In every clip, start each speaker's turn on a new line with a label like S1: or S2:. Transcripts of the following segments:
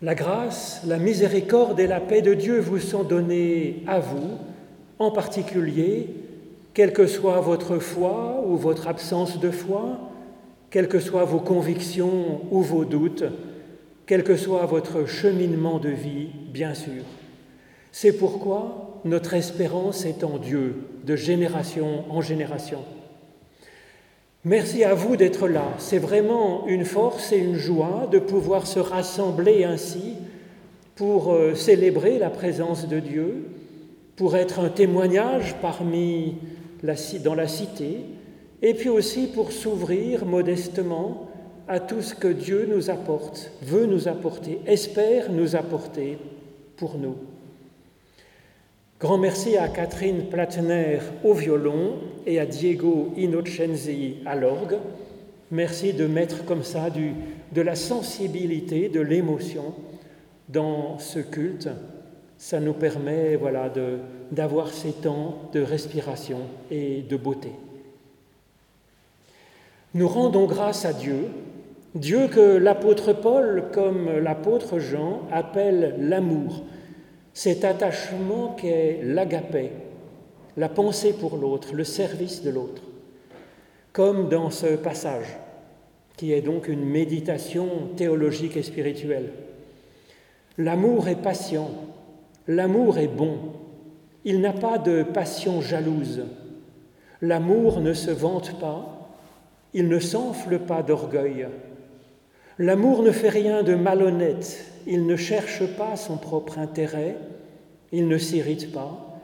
S1: La grâce, la miséricorde et la paix de Dieu vous sont données à vous, en particulier, quelle que soit votre foi ou votre absence de foi, quelles que soient vos convictions ou vos doutes, quel que soit votre cheminement de vie, bien sûr. C'est pourquoi notre espérance est en Dieu, de génération en génération. Merci à vous d'être là. C'est vraiment une force et une joie de pouvoir se rassembler ainsi pour euh, célébrer la présence de Dieu, pour être un témoignage parmi dans la cité, et puis aussi pour s'ouvrir modestement à tout ce que Dieu nous apporte, veut nous apporter, espère nous apporter pour nous. Grand merci à Catherine Platner au violon et à Diego Innocenzi à l'orgue. Merci de mettre comme ça de la sensibilité, de l'émotion dans ce culte. Ça nous permet voilà, d'avoir ces temps de respiration et de beauté. Nous rendons grâce à Dieu, Dieu que l'apôtre Paul, comme l'apôtre Jean, appelle l'amour, cet attachement qu'est l'agapé, la pensée pour l'autre, le service de l'autre, comme dans ce passage, qui est donc une méditation théologique et spirituelle. L'amour est patient, l'amour est bon, il n'a pas de passion jalouse, l'amour ne se vante pas, il ne s'enfle pas d'orgueil. L'amour ne fait rien de malhonnête, il ne cherche pas son propre intérêt, il ne s'irrite pas,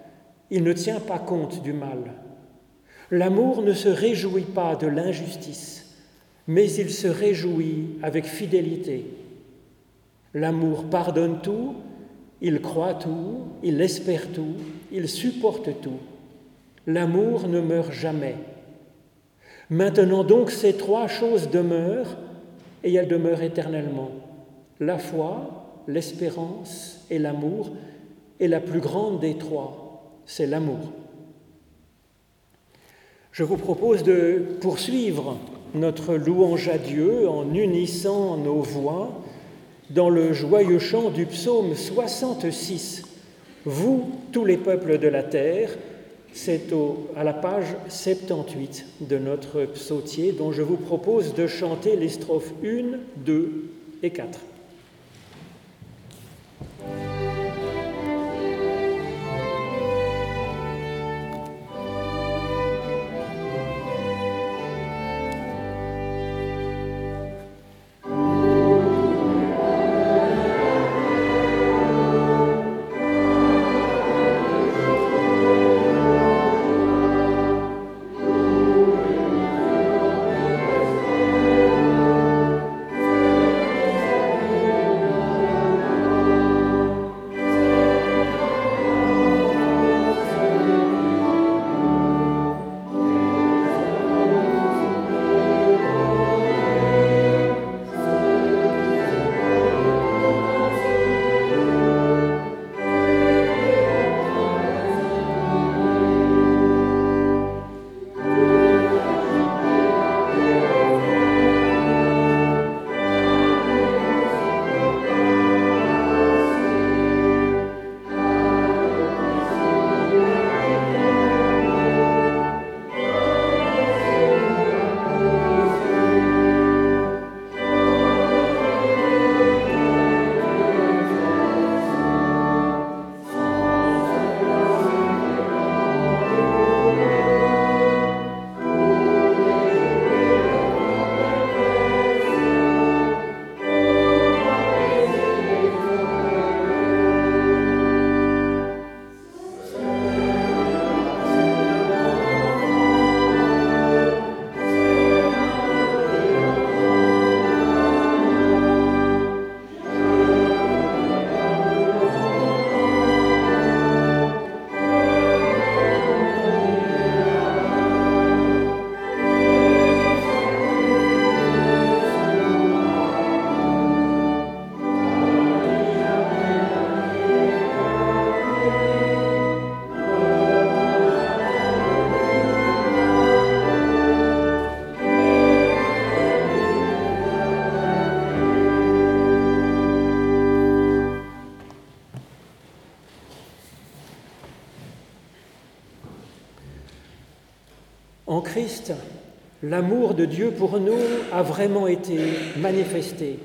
S1: il ne tient pas compte du mal. L'amour ne se réjouit pas de l'injustice, mais il se réjouit avec fidélité. L'amour pardonne tout, il croit tout, il espère tout, il supporte tout. L'amour ne meurt jamais. Maintenant donc ces trois choses demeurent et elles demeurent éternellement. La foi, l'espérance et l'amour, et la plus grande des trois, c'est l'amour. Je vous propose de poursuivre notre louange à Dieu en unissant nos voix dans le joyeux chant du psaume 66. Vous, tous les peuples de la terre, c'est à la page 78 de notre psautier dont je vous propose de chanter les strophes 1, 2 et 4. En Christ, l'amour de Dieu pour nous a vraiment été manifesté.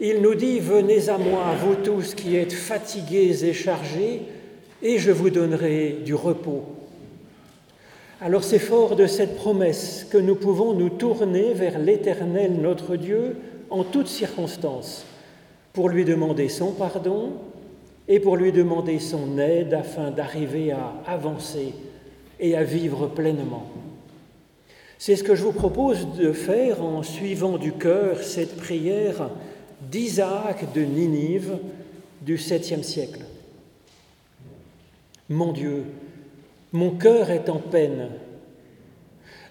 S1: Il nous dit, venez à moi, vous tous qui êtes fatigués et chargés, et je vous donnerai du repos. Alors c'est fort de cette promesse que nous pouvons nous tourner vers l'Éternel notre Dieu en toutes circonstances, pour lui demander son pardon et pour lui demander son aide afin d'arriver à avancer et à vivre pleinement. C'est ce que je vous propose de faire en suivant du cœur cette prière d'Isaac de Ninive du 7e siècle. Mon Dieu, mon cœur est en peine.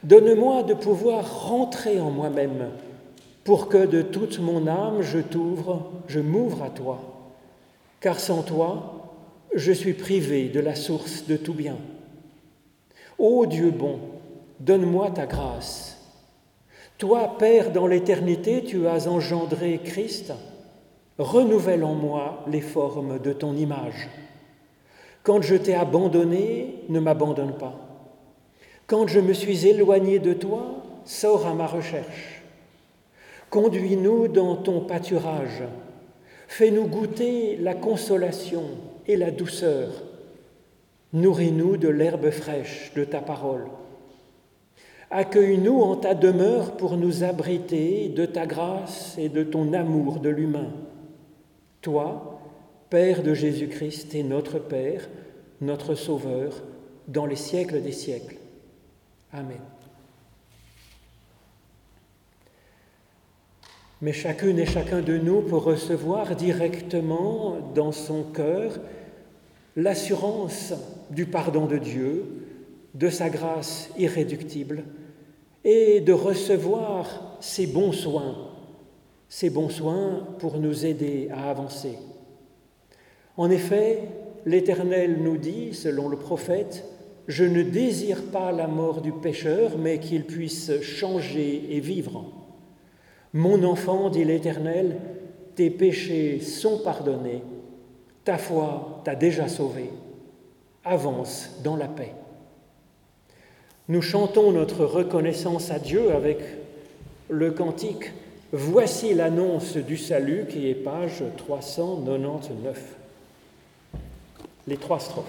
S1: Donne-moi de pouvoir rentrer en moi-même pour que de toute mon âme je t'ouvre, je m'ouvre à toi, car sans toi, je suis privé de la source de tout bien. Ô Dieu bon, donne-moi ta grâce. Toi, Père, dans l'éternité, tu as engendré Christ, renouvelle en moi les formes de ton image. Quand je t'ai abandonné, ne m'abandonne pas. Quand je me suis éloigné de toi, sors à ma recherche. Conduis-nous dans ton pâturage. Fais-nous goûter la consolation et la douceur. Nourris-nous de l'herbe fraîche de ta parole. Accueille-nous en ta demeure pour nous abriter de ta grâce et de ton amour de l'humain. Toi, Père de Jésus-Christ et notre Père, notre Sauveur, dans les siècles des siècles. Amen. Mais chacune et chacun de nous peut recevoir directement dans son cœur l'assurance du pardon de Dieu, de sa grâce irréductible, et de recevoir ses bons soins, ses bons soins pour nous aider à avancer. En effet, l'Éternel nous dit, selon le prophète, Je ne désire pas la mort du pécheur, mais qu'il puisse changer et vivre. Mon enfant, dit l'Éternel, tes péchés sont pardonnés, ta foi t'a déjà sauvé. Avance dans la paix. Nous chantons notre reconnaissance à Dieu avec le cantique Voici l'annonce du salut qui est page 399 les trois strophes.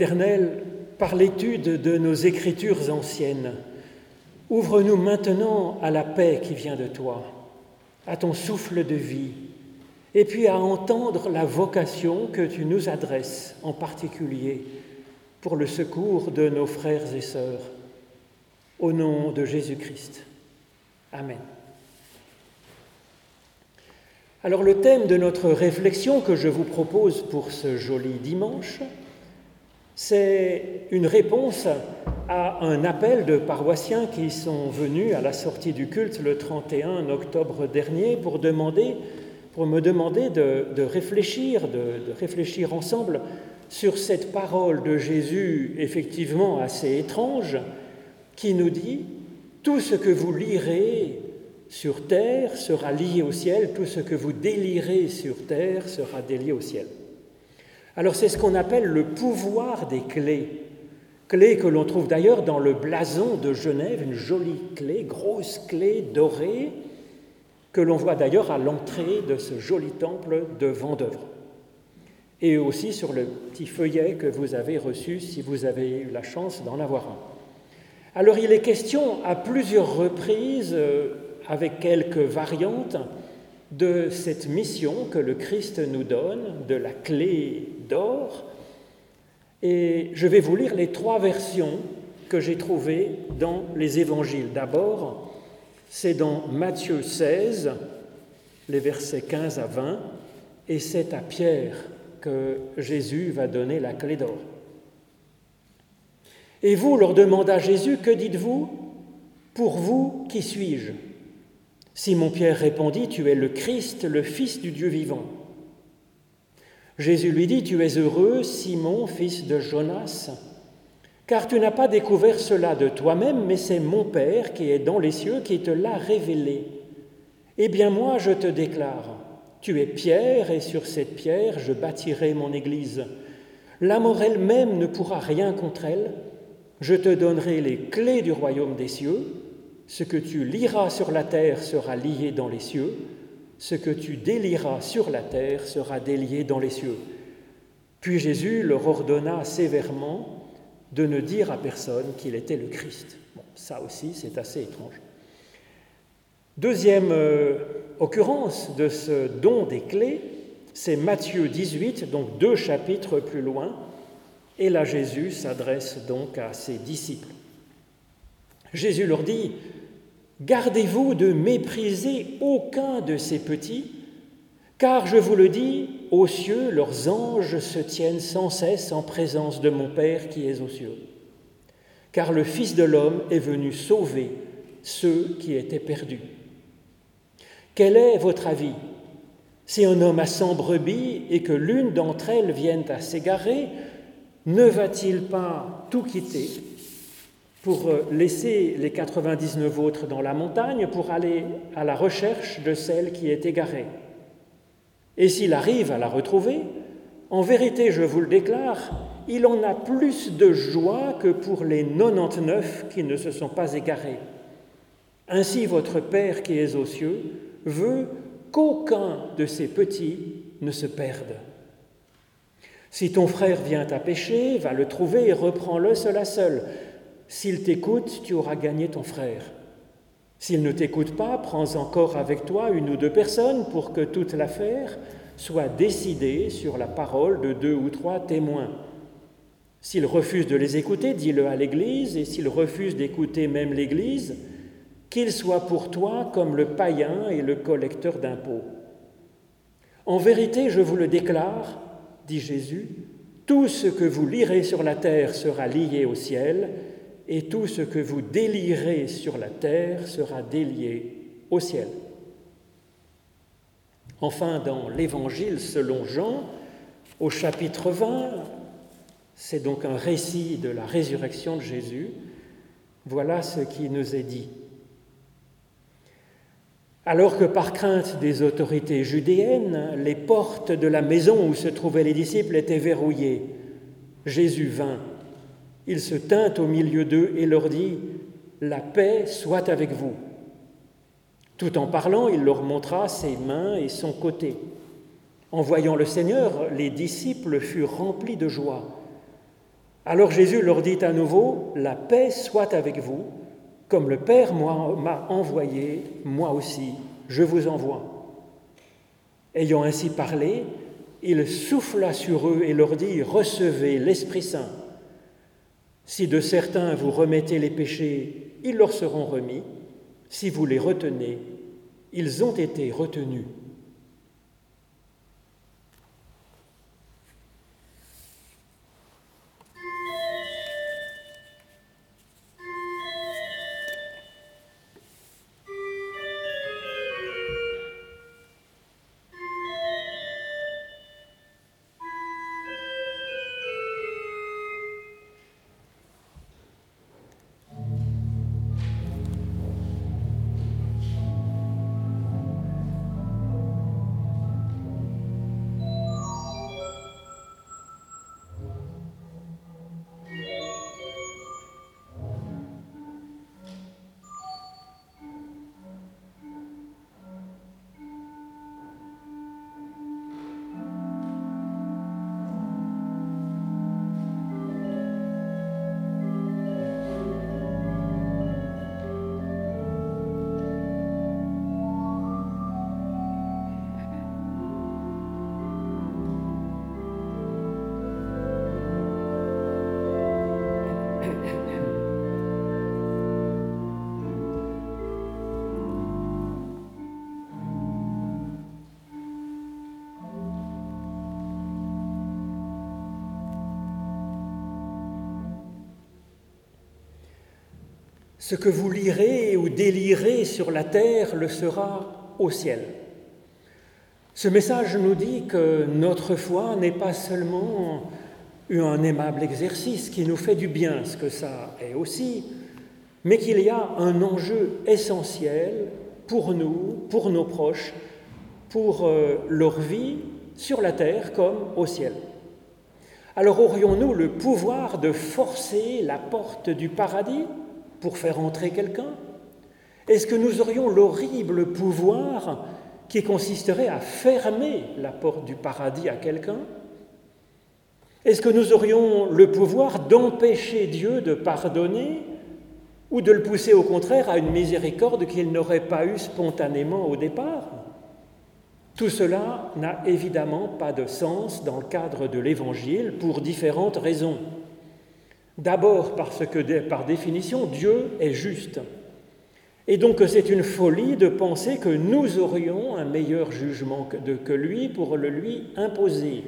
S1: Ô Éternel, par l'étude de nos écritures anciennes, ouvre-nous maintenant à la paix qui vient de toi, à ton souffle de vie, et puis à entendre la vocation que tu nous adresses en particulier pour le secours de nos frères et sœurs. Au nom de Jésus-Christ. Amen. Alors le thème de notre réflexion que je vous propose pour ce joli dimanche, c'est une réponse à un appel de paroissiens qui sont venus à la sortie du culte le 31 octobre dernier pour, demander, pour me demander de, réfléchir, de réfléchir ensemble sur cette parole de Jésus effectivement assez étrange qui nous dit Tout ce que vous lirez sur terre sera lié au ciel, tout ce que vous délirez sur terre sera délié au ciel. Alors c'est ce qu'on appelle le pouvoir des clés, clés que l'on trouve d'ailleurs dans le blason de Genève, une jolie clé, grosse clé dorée, que l'on voit d'ailleurs à l'entrée de ce joli temple de Vendœuvre. Et aussi sur le petit feuillet que vous avez reçu si vous avez eu la chance d'en avoir un. Alors il est question à plusieurs reprises, euh, avec quelques variantes, de cette mission que le Christ nous donne, de la clé d'or. Et je vais vous lire les trois versions que j'ai trouvées dans les évangiles. D'abord, c'est dans Matthieu 16, les versets 15 à 20, et c'est à Pierre que Jésus va donner la clé d'or. Et vous, leur demanda Jésus, que dites-vous Pour vous, qui suis-je? Simon-Pierre répondit, Tu es le Christ, le Fils du Dieu vivant. Jésus lui dit, Tu es heureux, Simon, fils de Jonas, car tu n'as pas découvert cela de toi-même, mais c'est mon Père qui est dans les cieux qui te l'a révélé. Eh bien moi, je te déclare, tu es pierre, et sur cette pierre je bâtirai mon Église. La mort elle-même ne pourra rien contre elle, je te donnerai les clés du royaume des cieux. Ce que tu liras sur la terre sera lié dans les cieux. Ce que tu délieras sur la terre sera délié dans les cieux. Puis Jésus leur ordonna sévèrement de ne dire à personne qu'il était le Christ. Bon, ça aussi, c'est assez étrange. Deuxième euh, occurrence de ce don des clés, c'est Matthieu 18, donc deux chapitres plus loin, et là, Jésus s'adresse donc à ses disciples. Jésus leur dit, Gardez-vous de mépriser aucun de ces petits, car je vous le dis, aux cieux, leurs anges se tiennent sans cesse en présence de mon Père qui est aux cieux. Car le Fils de l'homme est venu sauver ceux qui étaient perdus. Quel est votre avis? Si un homme a cent brebis et que l'une d'entre elles vienne à s'égarer, ne va-t-il pas tout quitter? Pour euh, laisser les 99 autres dans la montagne pour aller à la recherche de celle qui est égarée Et s'il arrive à la retrouver, en vérité, je vous le déclare, il en a plus de joie que pour les 99 qui ne se sont pas égarés. Ainsi votre Père qui est aux cieux veut qu'aucun de ces petits ne se perde. Si ton frère vient à pécher, va le trouver et reprends-le seul à seul. S'il t'écoute, tu auras gagné ton frère. S'il ne t'écoute pas, prends encore avec toi une ou deux personnes pour que toute l'affaire soit décidée sur la parole de deux ou trois témoins. S'il refuse de les écouter, dis-le à l'Église, et s'il refuse d'écouter même l'Église, qu'il soit pour toi comme le païen et le collecteur d'impôts. En vérité, je vous le déclare, dit Jésus, tout ce que vous lirez sur la terre sera lié au ciel, et tout ce que vous délirez sur la terre sera délié au ciel. Enfin, dans l'Évangile selon Jean, au chapitre 20, c'est donc un récit de la résurrection de Jésus, voilà ce qui nous est dit. Alors que par crainte des autorités judéennes, les portes de la maison où se trouvaient les disciples étaient verrouillées, Jésus vint. Il se tint au milieu d'eux et leur dit, La paix soit avec vous. Tout en parlant, il leur montra ses mains et son côté. En voyant le Seigneur, les disciples furent remplis de joie. Alors Jésus leur dit à nouveau, La paix soit avec vous, comme le Père m'a envoyé, moi aussi, je vous envoie. Ayant ainsi parlé, il souffla sur eux et leur dit, Recevez l'Esprit Saint. Si de certains vous remettez les péchés, ils leur seront remis. Si vous les retenez, ils ont été retenus. Ce que vous lirez ou délirez sur la terre le sera au ciel. Ce message nous dit que notre foi n'est pas seulement un aimable exercice qui nous fait du bien, ce que ça est aussi, mais qu'il y a un enjeu essentiel pour nous, pour nos proches, pour euh, leur vie sur la terre comme au ciel. Alors aurions-nous le pouvoir de forcer la porte du paradis? Pour faire entrer quelqu'un Est-ce que nous aurions l'horrible pouvoir qui consisterait à fermer la porte du paradis à quelqu'un Est-ce que nous aurions le pouvoir d'empêcher Dieu de pardonner ou de le pousser au contraire à une miséricorde qu'il n'aurait pas eue spontanément au départ Tout cela n'a évidemment pas de sens dans le cadre de l'Évangile pour différentes raisons. D'abord parce que, par définition, Dieu est juste. Et donc c'est une folie de penser que nous aurions un meilleur jugement que, lui pour le lui imposer.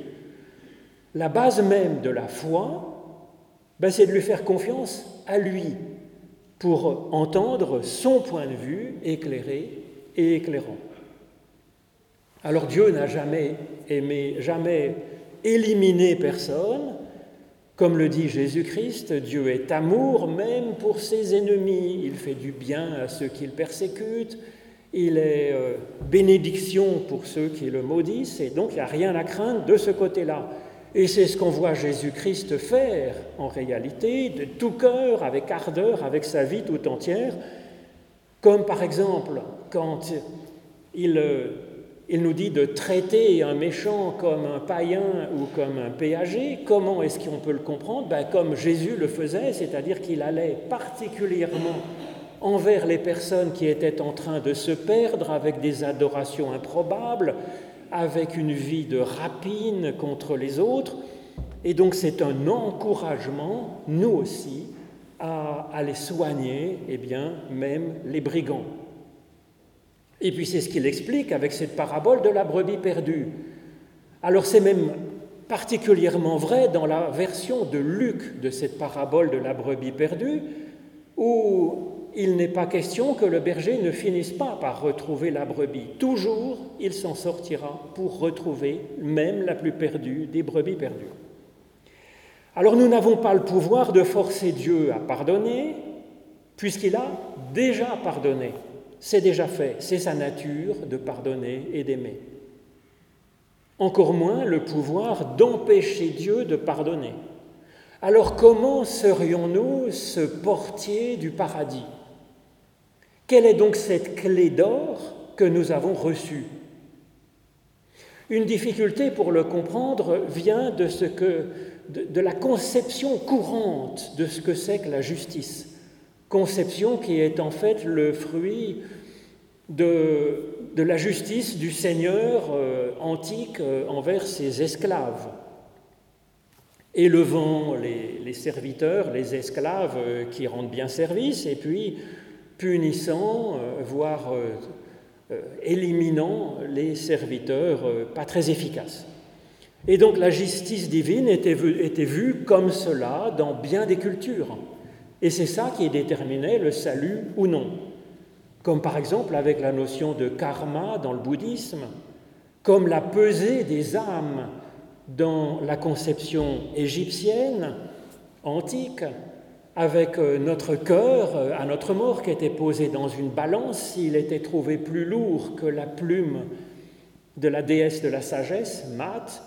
S1: La base même de la foi, ben, c'est de lui faire confiance à lui pour entendre son point de vue éclairé et éclairant. Alors Dieu n'a jamais aimé, jamais éliminé personne, comme le dit Jésus-Christ, Dieu est amour même pour ses ennemis. Il fait du bien à ceux qu'il persécute. Il est euh, bénédiction pour ceux qui le maudissent. Et donc, il n'y a rien à craindre de ce côté-là. Et c'est ce qu'on voit Jésus-Christ faire en réalité, de tout cœur, avec ardeur, avec sa vie tout entière. Comme par exemple, quand il euh, il nous dit de traiter un méchant comme un païen ou comme un péager. Comment est-ce qu'on peut le comprendre? Ben, Comme Jésus le faisait, c'est-à-dire qu'il allait particulièrement envers les personnes qui étaient en train de se perdre avec des adorations improbables, avec une vie de rapine contre les autres. Et donc c'est un encouragement, nous aussi, à aller soigner, eh bien, même les brigands. Et puis c'est ce qu'il explique avec cette parabole de la brebis perdue. Alors c'est même particulièrement vrai dans la version de Luc de cette parabole de la brebis perdue, où il n'est pas question que le berger ne finisse pas par retrouver la brebis. Toujours, il s'en sortira pour retrouver même la plus perdue des brebis perdues. Alors nous n'avons pas le pouvoir de forcer Dieu à pardonner, puisqu'il a déjà pardonné. C'est déjà fait, c'est sa nature de pardonner et d'aimer. Encore moins le pouvoir d'empêcher Dieu de pardonner. Alors comment serions-nous ce portier du paradis? Quelle est donc cette clé d'or que nous avons reçue? Une difficulté pour le comprendre vient de de, la conception courante de ce que c'est que la justice. Conception qui est en fait le fruit de, la justice du Seigneur euh, antique euh, envers ses esclaves, élevant les, serviteurs, les esclaves euh, qui rendent bien service, et puis punissant, voire éliminant les serviteurs pas très efficaces. Et donc la justice divine était vue comme cela dans bien des cultures. Et c'est ça qui déterminait le salut ou non. Comme par exemple avec la notion de karma dans le bouddhisme, comme la pesée des âmes dans la conception égyptienne antique, avec euh, notre cœur euh, à notre mort qui était posé dans une balance, s'il était trouvé plus lourd que la plume de la déesse de la sagesse, Mat,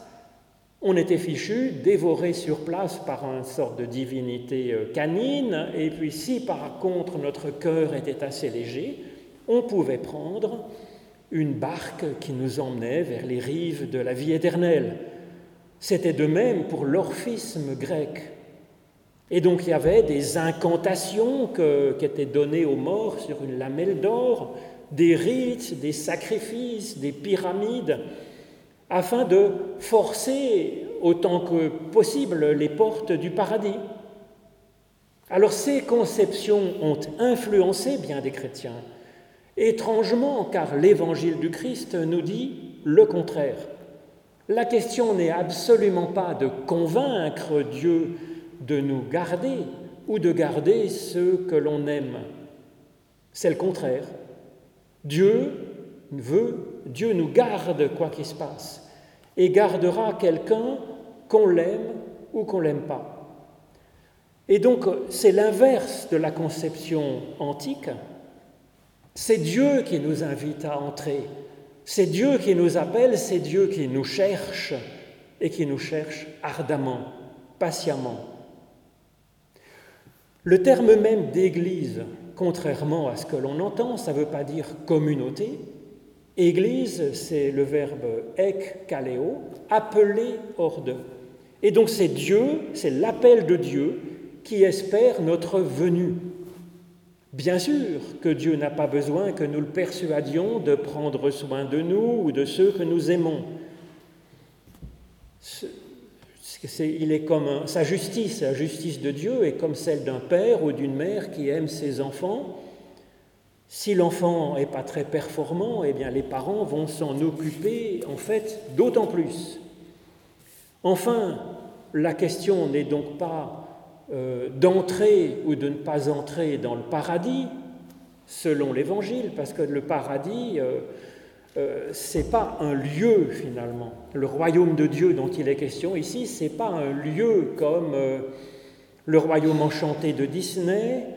S1: on était fichu, dévoré sur place par une sorte de divinité euh, canine, et puis si par contre notre cœur était assez léger, on pouvait prendre une barque qui nous emmenait vers les rives de la vie éternelle. C'était de même pour l'orphisme grec. Et donc il y avait des incantations qui étaient données aux morts sur une lamelle d'or, des rites, des sacrifices, des pyramides, afin de forcer autant que possible les portes du paradis. Alors ces conceptions ont influencé bien des chrétiens. Étrangement, car l'évangile du Christ nous dit le contraire. La question n'est absolument pas de convaincre Dieu de nous garder ou de garder ceux que l'on aime. C'est le contraire. Dieu veut, Dieu nous garde quoi qu'il se passe et gardera quelqu'un qu'on l'aime ou qu'on l'aime pas. Et donc c'est l'inverse de la conception antique. C'est Dieu qui nous invite à entrer. C'est Dieu qui nous appelle, c'est Dieu qui nous cherche et qui nous cherche ardemment, patiemment. Le terme même d'Église, contrairement à ce que l'on entend, ça ne veut pas dire communauté, Église, c'est le verbe ek kaleo, appeler hors d'eux. Et donc c'est Dieu, c'est l'appel de Dieu qui espère notre venue. Bien sûr que Dieu n'a pas besoin que nous le persuadions de prendre soin de nous ou de ceux que nous aimons. il est comme sa justice, la justice de Dieu est comme celle d'un père ou d'une mère qui aime ses enfants si l'enfant n'est pas très performant, eh bien les parents vont s'en occuper en fait d'autant plus. Enfin, la question n'est donc pas euh, d'entrer ou de ne pas entrer dans le paradis, selon l'Évangile, parce que le paradis, euh, euh, ce n'est pas un lieu finalement. Le royaume de Dieu dont il est question ici, ce n'est pas un lieu comme le royaume enchanté de Disney,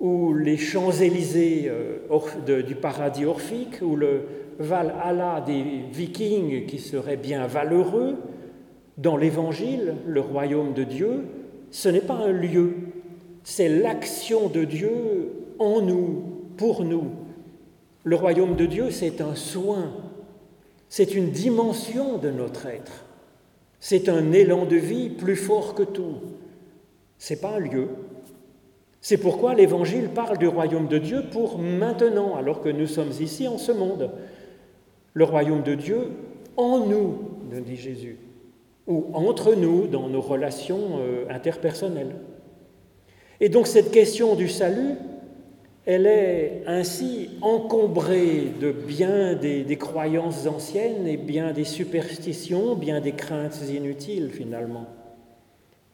S1: ou les Champs-Élysées euh, du paradis orphique, ou le Valhalla des Vikings qui serait bien valeureux, dans l'Évangile, le royaume de Dieu, ce n'est pas un lieu, c'est l'action de Dieu en nous, pour nous. Le royaume de Dieu, c'est un soin, c'est une dimension de notre être, c'est un élan de vie plus fort que tout. Ce n'est pas un lieu, c'est pourquoi l'Évangile parle du royaume de Dieu pour maintenant, alors que nous sommes ici en ce monde. Le royaume de Dieu en nous, nous dit Jésus, ou entre nous dans nos relations euh, interpersonnelles. Et donc cette question du salut, elle est ainsi encombrée de bien des, des, croyances anciennes et bien des superstitions, bien des craintes inutiles finalement.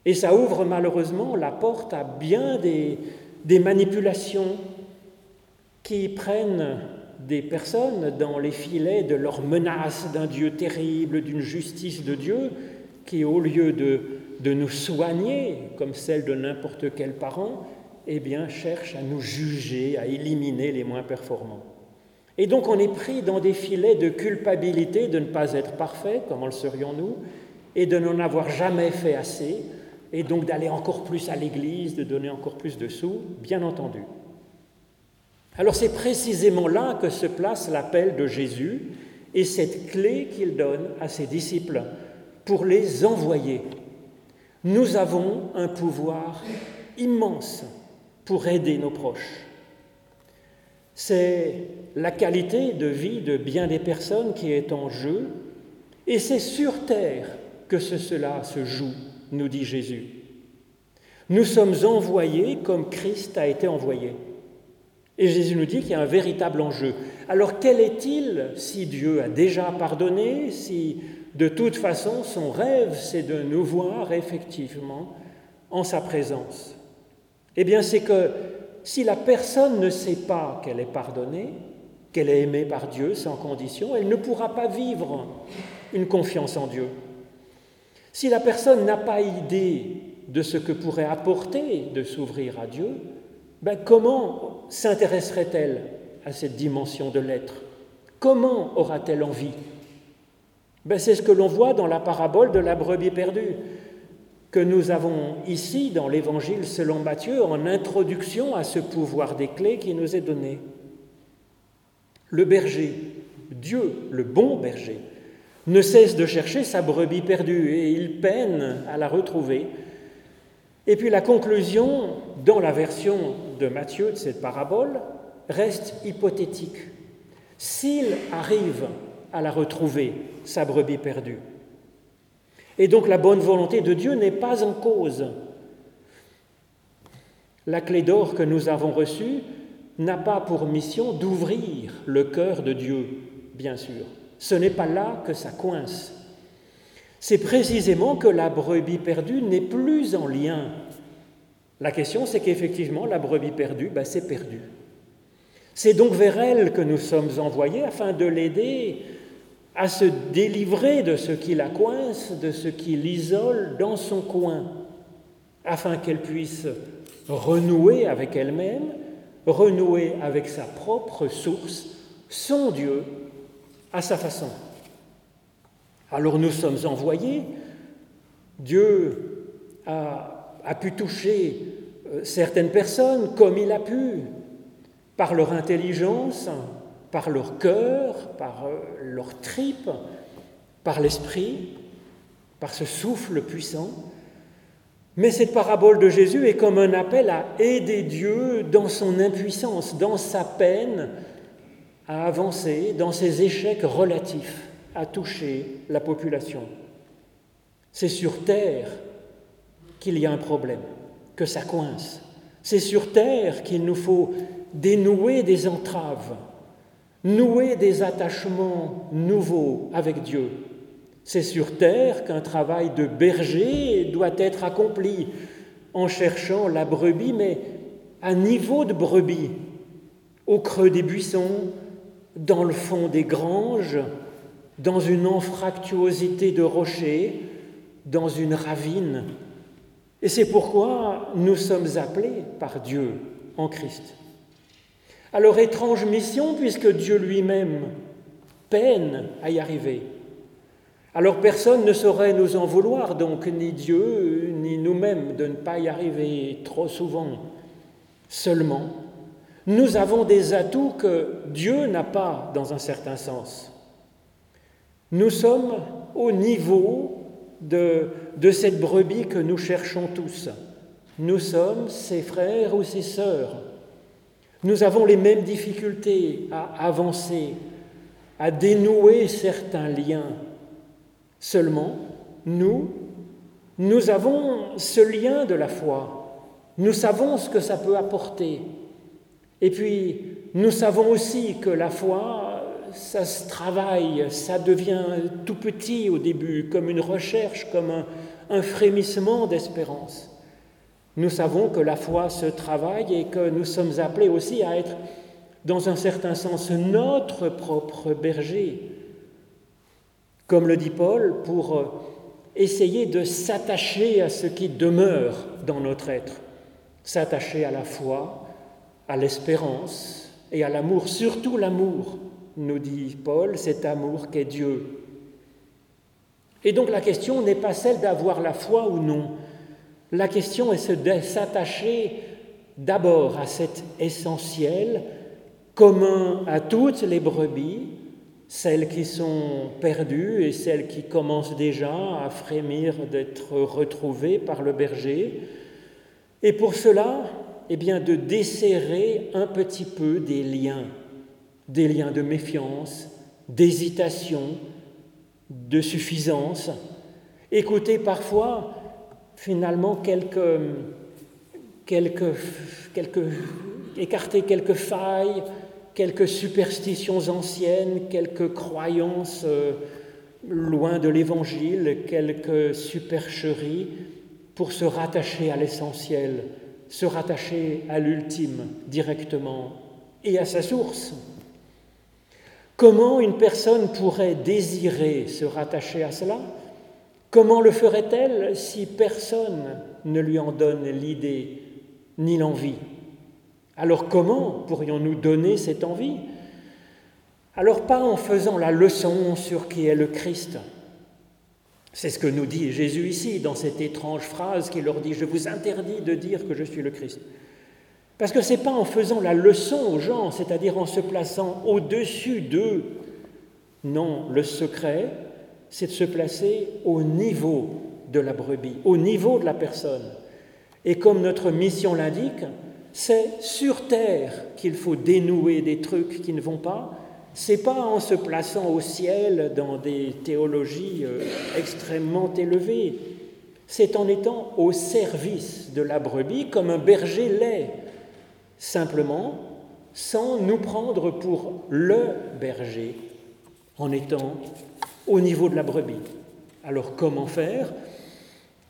S1: Et ça ouvre malheureusement la porte à bien des, manipulations qui prennent des personnes dans les filets de leurs menaces d'un Dieu terrible, d'une justice de Dieu, qui au lieu de, de nous soigner, comme celle de n'importe quel parent, eh bien, cherche à nous juger, à éliminer les moins performants. Et donc on est pris dans des filets de culpabilité de ne pas être parfait, comment le serions-nous, et de n'en avoir jamais fait assez, et donc d'aller encore plus à l'Église, de donner encore plus de sous, bien entendu. Alors c'est précisément là que se place l'appel de Jésus et cette clé qu'il donne à ses disciples pour les envoyer. nous avons un pouvoir immense pour aider nos proches. C'est la qualité de vie de bien des personnes qui est en jeu, et c'est sur terre que cela se joue, nous dit Jésus. Nous sommes envoyés comme Christ a été envoyé. Et Jésus nous dit qu'il y a un véritable enjeu. Alors quel est-il si Dieu a déjà pardonné, si de toute façon son rêve c'est de nous voir effectivement en sa présence? Eh bien c'est que si la personne ne sait pas qu'elle est pardonnée, qu'elle est aimée par Dieu sans condition, elle ne pourra pas vivre une confiance en Dieu. Si la personne n'a pas idée de ce que pourrait apporter de s'ouvrir à Dieu, ben comment s'intéresserait-elle à cette dimension de l'être? Comment aura-t-elle envie? Ben C'est ce que l'on voit dans la parabole de la brebis perdue, que nous avons ici dans l'Évangile selon Matthieu en introduction à ce pouvoir des clés qui nous est donné. Le berger, Dieu, le bon berger, ne cesse de chercher sa brebis perdue et il peine à la retrouver. Et puis la conclusion, dans la version de Matthieu de cette parabole, reste hypothétique. S'il arrive à la retrouver, sa brebis perdue. Et donc la bonne volonté de Dieu n'est pas en cause. La clé d'or que nous avons reçue n'a pas pour mission d'ouvrir le cœur de Dieu, bien sûr. Ce n'est pas là que ça coince. C'est précisément que la brebis perdue n'est plus en lien. La question, c'est qu'effectivement, la brebis perdue, ben, c'est perdu. C'est donc vers elle que nous sommes envoyés afin de l'aider à se délivrer de ce qui la coince, de ce qui l'isole dans son coin, afin qu'elle puisse renouer avec elle-même, renouer avec sa propre source, son Dieu, à sa façon. Alors nous sommes envoyés, Dieu a, pu toucher euh, certaines personnes comme il a pu, par leur intelligence, par leur cœur, par euh, leur tripe, par l'esprit, par ce souffle puissant. Mais cette parabole de Jésus est comme un appel à aider Dieu dans son impuissance, dans sa peine, à avancer dans ses échecs relatifs à toucher la population. C'est sur Terre qu'il y a un problème, que ça coince. C'est sur Terre qu'il nous faut dénouer des entraves, nouer des attachements nouveaux avec Dieu. C'est sur Terre qu'un travail de berger doit être accompli en cherchant la brebis, mais à niveau de brebis, au creux des buissons, dans le fond des granges, dans une anfractuosité de rochers, dans une ravine. Et c'est pourquoi nous sommes appelés par Dieu en Christ. Alors étrange mission puisque Dieu lui-même peine à y arriver. Alors personne ne saurait nous en vouloir, donc ni Dieu ni nous-mêmes, de ne pas y arriver trop souvent. Seulement, nous avons des atouts que Dieu n'a pas dans un certain sens. Nous sommes au niveau de, de, cette brebis que nous cherchons tous. Nous sommes ses frères ou ses sœurs. Nous avons les mêmes difficultés à avancer, à dénouer certains liens. Seulement, nous, nous avons ce lien de la foi. Nous savons ce que ça peut apporter. Et puis, nous savons aussi que la foi, ça se travaille, ça devient tout petit au début, comme une recherche, comme un, frémissement d'espérance. Nous savons que la foi se travaille et que nous sommes appelés aussi à être, dans un certain sens, notre propre berger. Comme le dit Paul, pour essayer de s'attacher à ce qui demeure dans notre être, s'attacher à la foi, à l'espérance et à l'amour, surtout l'amour, nous dit Paul, cet amour qu'est Dieu. Et donc la question n'est pas celle d'avoir la foi ou non, la question est de s'attacher d'abord à cet essentiel commun à toutes les brebis, celles qui sont perdues et celles qui commencent déjà à frémir d'être retrouvées par le berger. Et pour cela, eh de desserrer un petit peu des liens, des liens de méfiance, d'hésitation, de suffisance. Écouter parfois, finalement, quelques, quelques, quelques, écarter quelques failles, quelques superstitions anciennes, quelques croyances euh, loin de l'Évangile, quelques supercheries, pour se rattacher à l'essentiel, se rattacher à l'ultime directement et à sa source. Comment une personne pourrait désirer se rattacher à cela? Comment le ferait-elle si personne ne lui en donne l'idée ni l'envie? Alors comment pourrions-nous donner cette envie? Alors pas en faisant la leçon sur qui est le Christ. C'est ce que nous dit Jésus ici dans cette étrange phrase qui leur dit ⁇ Je vous interdis de dire que je suis le Christ ⁇ Parce que ce n'est pas en faisant la leçon aux gens, c'est-à-dire en se plaçant au-dessus d'eux. Non, le secret, c'est de se placer au niveau de la brebis, au niveau de la personne. Et comme notre mission l'indique, c'est sur terre qu'il faut dénouer des trucs qui ne vont pas. C'est pas en se plaçant au ciel dans des théologies euh, extrêmement élevées. C'est en étant au service de la brebis comme un berger l'est, simplement sans nous prendre pour le berger, en étant au niveau de la brebis. Alors comment faire?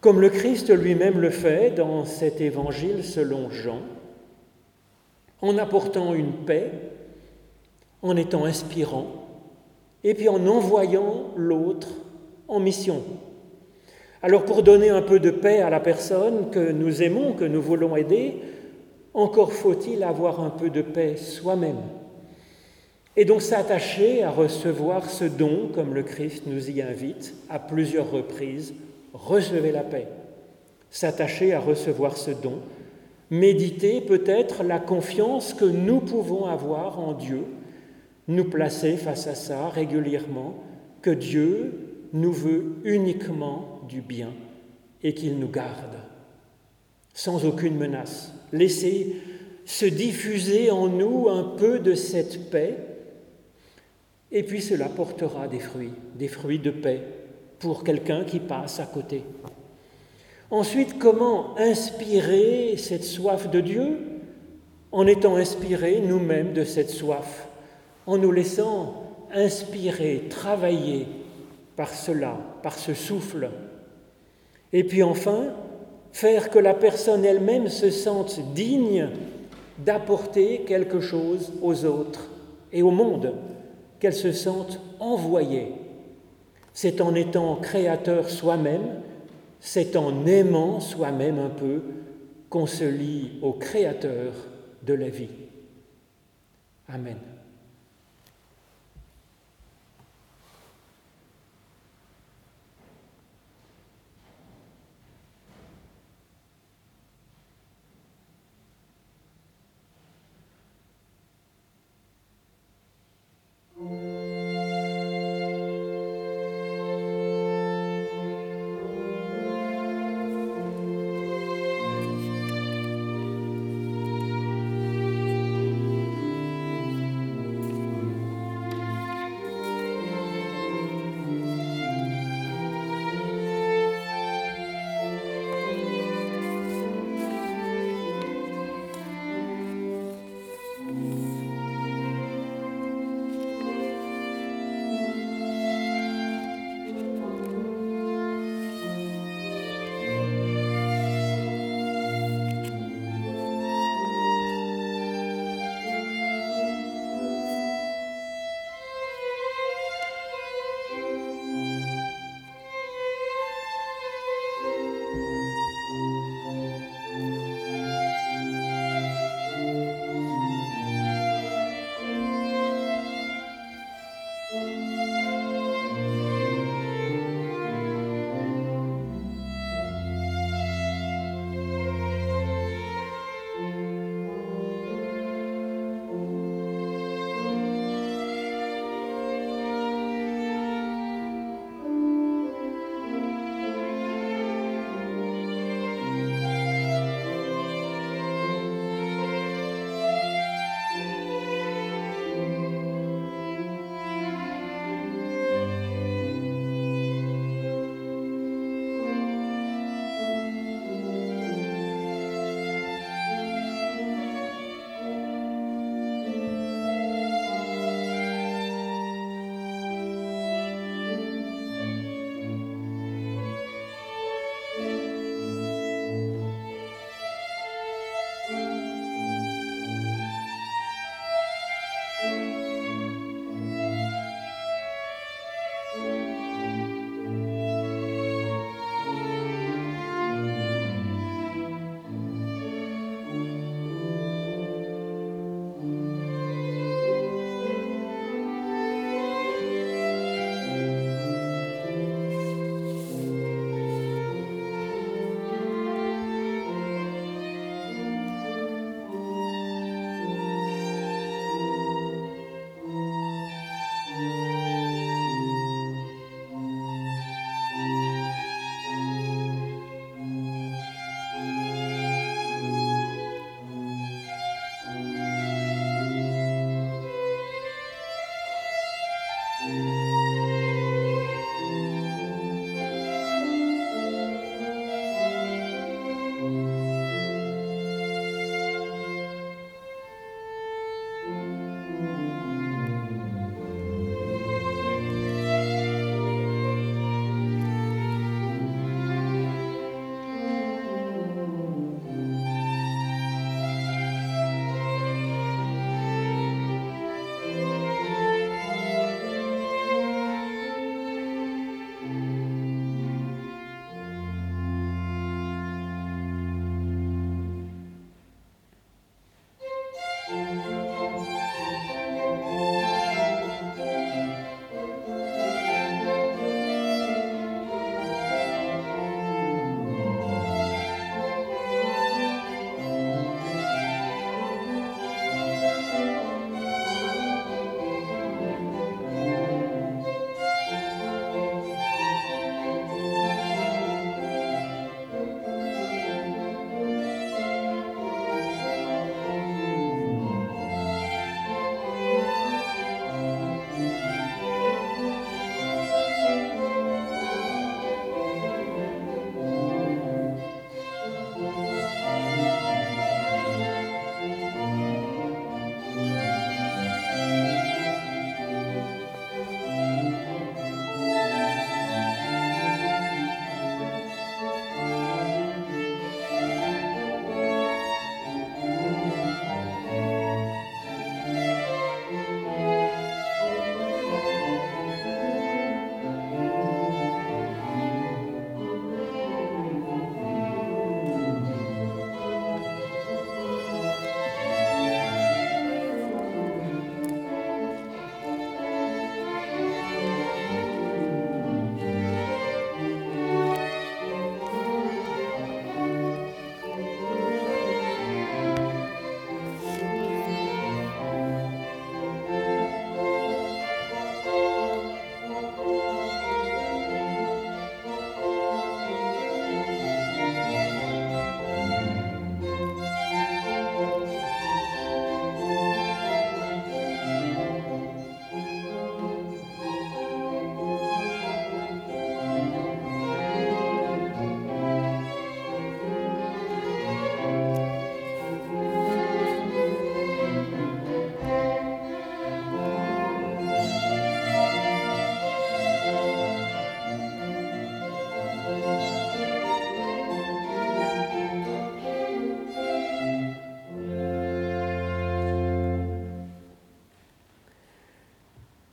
S1: Comme le Christ lui-même le fait dans cet évangile selon Jean, en apportant une paix, en étant inspirant, et puis en envoyant l'autre en mission. Alors pour donner un peu de paix à la personne que nous aimons, que nous voulons aider, encore faut-il avoir un peu de paix soi-même. Et donc s'attacher à recevoir ce don, comme le Christ nous y invite à plusieurs reprises, recevez la paix. S'attacher à recevoir ce don, méditer peut-être la confiance que nous pouvons avoir en Dieu, nous placer face à ça régulièrement, que Dieu nous veut uniquement du bien et qu'il nous garde, sans aucune menace. Laisser se diffuser en nous un peu de cette paix, et puis cela portera des fruits, des fruits de paix pour quelqu'un qui passe à côté. Ensuite, comment inspirer cette soif de Dieu? En étant inspirés nous-mêmes de cette soif, en nous laissant inspirer, travailler par cela, par ce souffle. Et puis enfin, faire que la personne elle-même se sente digne d'apporter quelque chose aux autres et au monde, qu'elle se sente envoyée. C'est en étant créateur soi-même c'est en aimant soi-même un peu qu'on se lie au Créateur de la vie. Amen.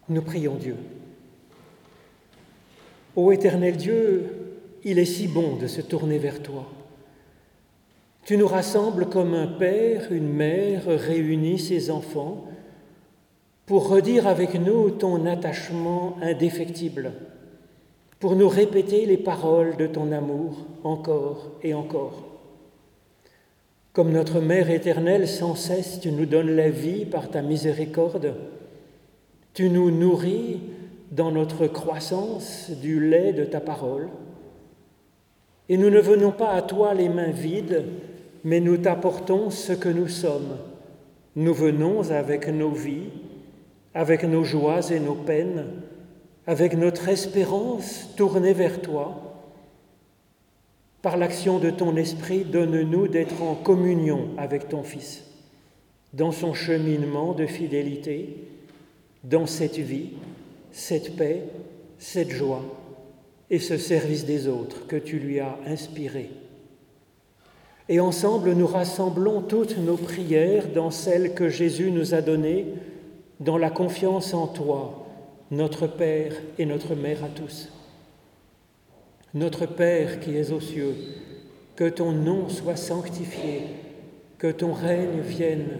S1: Nous prions Dieu. Ô éternel Dieu, il est si bon de se tourner vers toi. Tu nous rassembles comme un père, une mère réunit ses enfants pour redire avec nous ton attachement indéfectible, pour nous répéter les paroles de ton amour encore et encore. Comme notre Mère éternelle, sans cesse tu nous donnes la vie par ta miséricorde, tu nous nourris dans notre croissance du lait de ta parole. Et nous ne venons pas à toi les mains vides, mais nous t'apportons ce que nous sommes. Nous venons avec nos vies, avec nos joies et nos peines, avec notre espérance tournée vers toi. Par l'action de ton esprit, donne-nous d'être en communion avec ton Fils, dans son cheminement de fidélité dans cette vie, cette paix, cette joie et ce service des autres que tu lui as inspiré. Et ensemble, nous rassemblons toutes nos prières dans celles que Jésus nous a données, dans la confiance en toi, notre Père et notre Mère à tous. Notre Père qui es aux cieux, que ton nom soit sanctifié, que ton règne vienne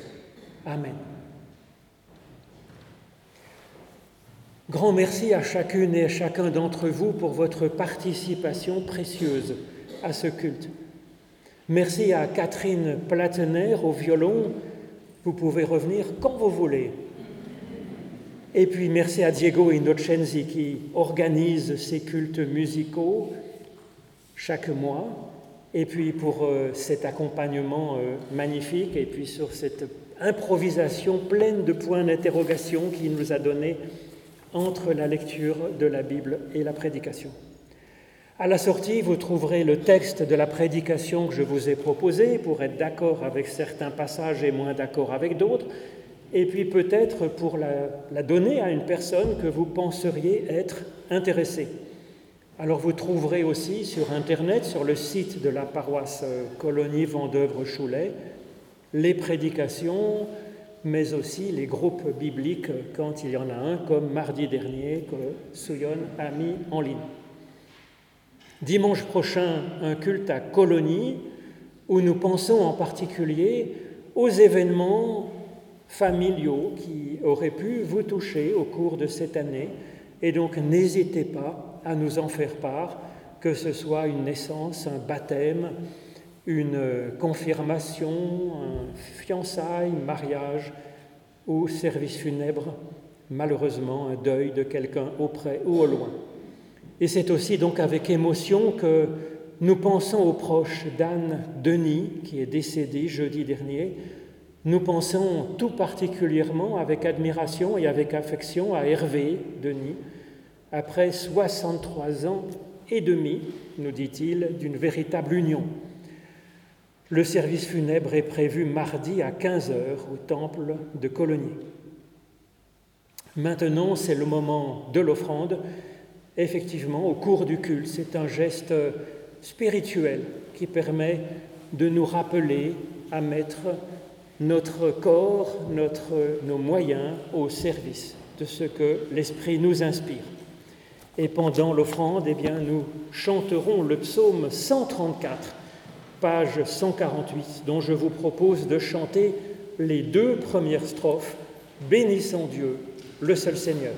S1: Amen. Grand merci à chacune et à chacun d'entre vous pour votre participation précieuse à ce culte. Merci à Catherine Platener au violon. Vous pouvez revenir quand vous voulez. Et puis merci à Diego Innocenzi qui organise ces cultes musicaux chaque mois. Et puis pour euh, cet accompagnement euh, magnifique et puis sur cette improvisation pleine de points d'interrogation qu'il nous a donné entre la lecture de la Bible et la prédication. À la sortie, vous trouverez le texte de la prédication que je vous ai proposé pour être d'accord avec certains passages et moins d'accord avec d'autres, et puis peut-être pour la, donner à une personne que vous penseriez être intéressée. Alors vous trouverez aussi sur Internet, sur le site de la paroisse Colonie Vendœuvre-Choulet, les prédications, mais aussi les groupes bibliques quand il y en a un, comme mardi dernier que Souyon a mis en ligne. Dimanche prochain, un culte à Colonie, où nous pensons en particulier aux événements familiaux qui auraient pu vous toucher au cours de cette année. Et donc n'hésitez pas à nous en faire part, que ce soit une naissance, un baptême, une confirmation, un fiançailles, mariage ou service funèbre, malheureusement un deuil de quelqu'un auprès ou au loin. Et c'est aussi donc avec émotion que nous pensons aux proches d'Anne Denis, qui est décédée jeudi dernier. Nous pensons tout particulièrement avec admiration et avec affection à Hervé Denis, après 63 ans et demi, nous dit-il, d'une véritable union. Le service funèbre est prévu mardi à 15h au temple de Colonie. Maintenant, c'est le moment de l'offrande effectivement, au cours du culte, c'est un geste spirituel qui permet de nous rappeler à mettre notre corps, nos moyens au service de ce que l'Esprit nous inspire. Et pendant l'offrande, eh bien, nous chanterons le psaume 134, page 148, dont je vous propose de chanter les deux premières strophes, Bénissons Dieu, le seul Seigneur.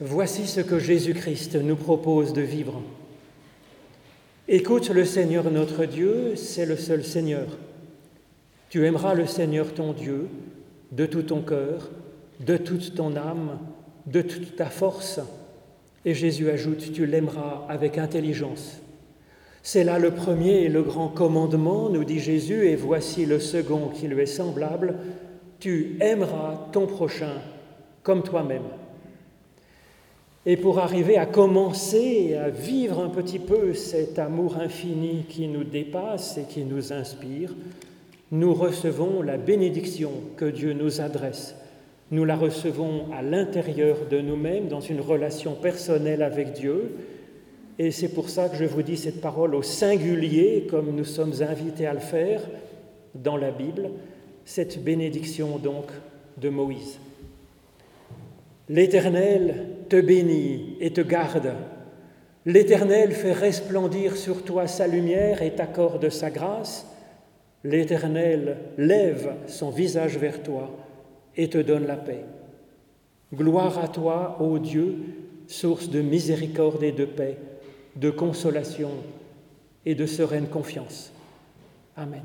S1: Voici ce que Jésus-Christ nous propose de vivre. Écoute le Seigneur notre Dieu, c'est le seul Seigneur. Tu aimeras le Seigneur ton Dieu de tout ton cœur, de toute ton âme, de toute ta force. Et Jésus ajoute, tu l'aimeras avec intelligence. C'est là le premier et le grand commandement, nous dit Jésus, et voici le second qui lui est semblable, tu aimeras ton prochain comme toi-même. Et pour arriver à commencer à vivre un petit peu cet amour infini qui nous dépasse et qui nous inspire, nous recevons la bénédiction que Dieu nous adresse. Nous la recevons à l'intérieur de nous-mêmes, dans une relation personnelle avec Dieu. Et c'est pour ça que je vous dis cette parole au singulier, comme nous sommes invités à le faire dans la Bible, cette bénédiction donc de Moïse. L'Éternel te bénit et te garde. L'Éternel fait resplendir sur toi sa lumière et t'accorde sa grâce. L'Éternel lève son visage vers toi et te donne la paix. Gloire à toi, ô Dieu, source de miséricorde et de paix, de consolation et de sereine confiance. Amen.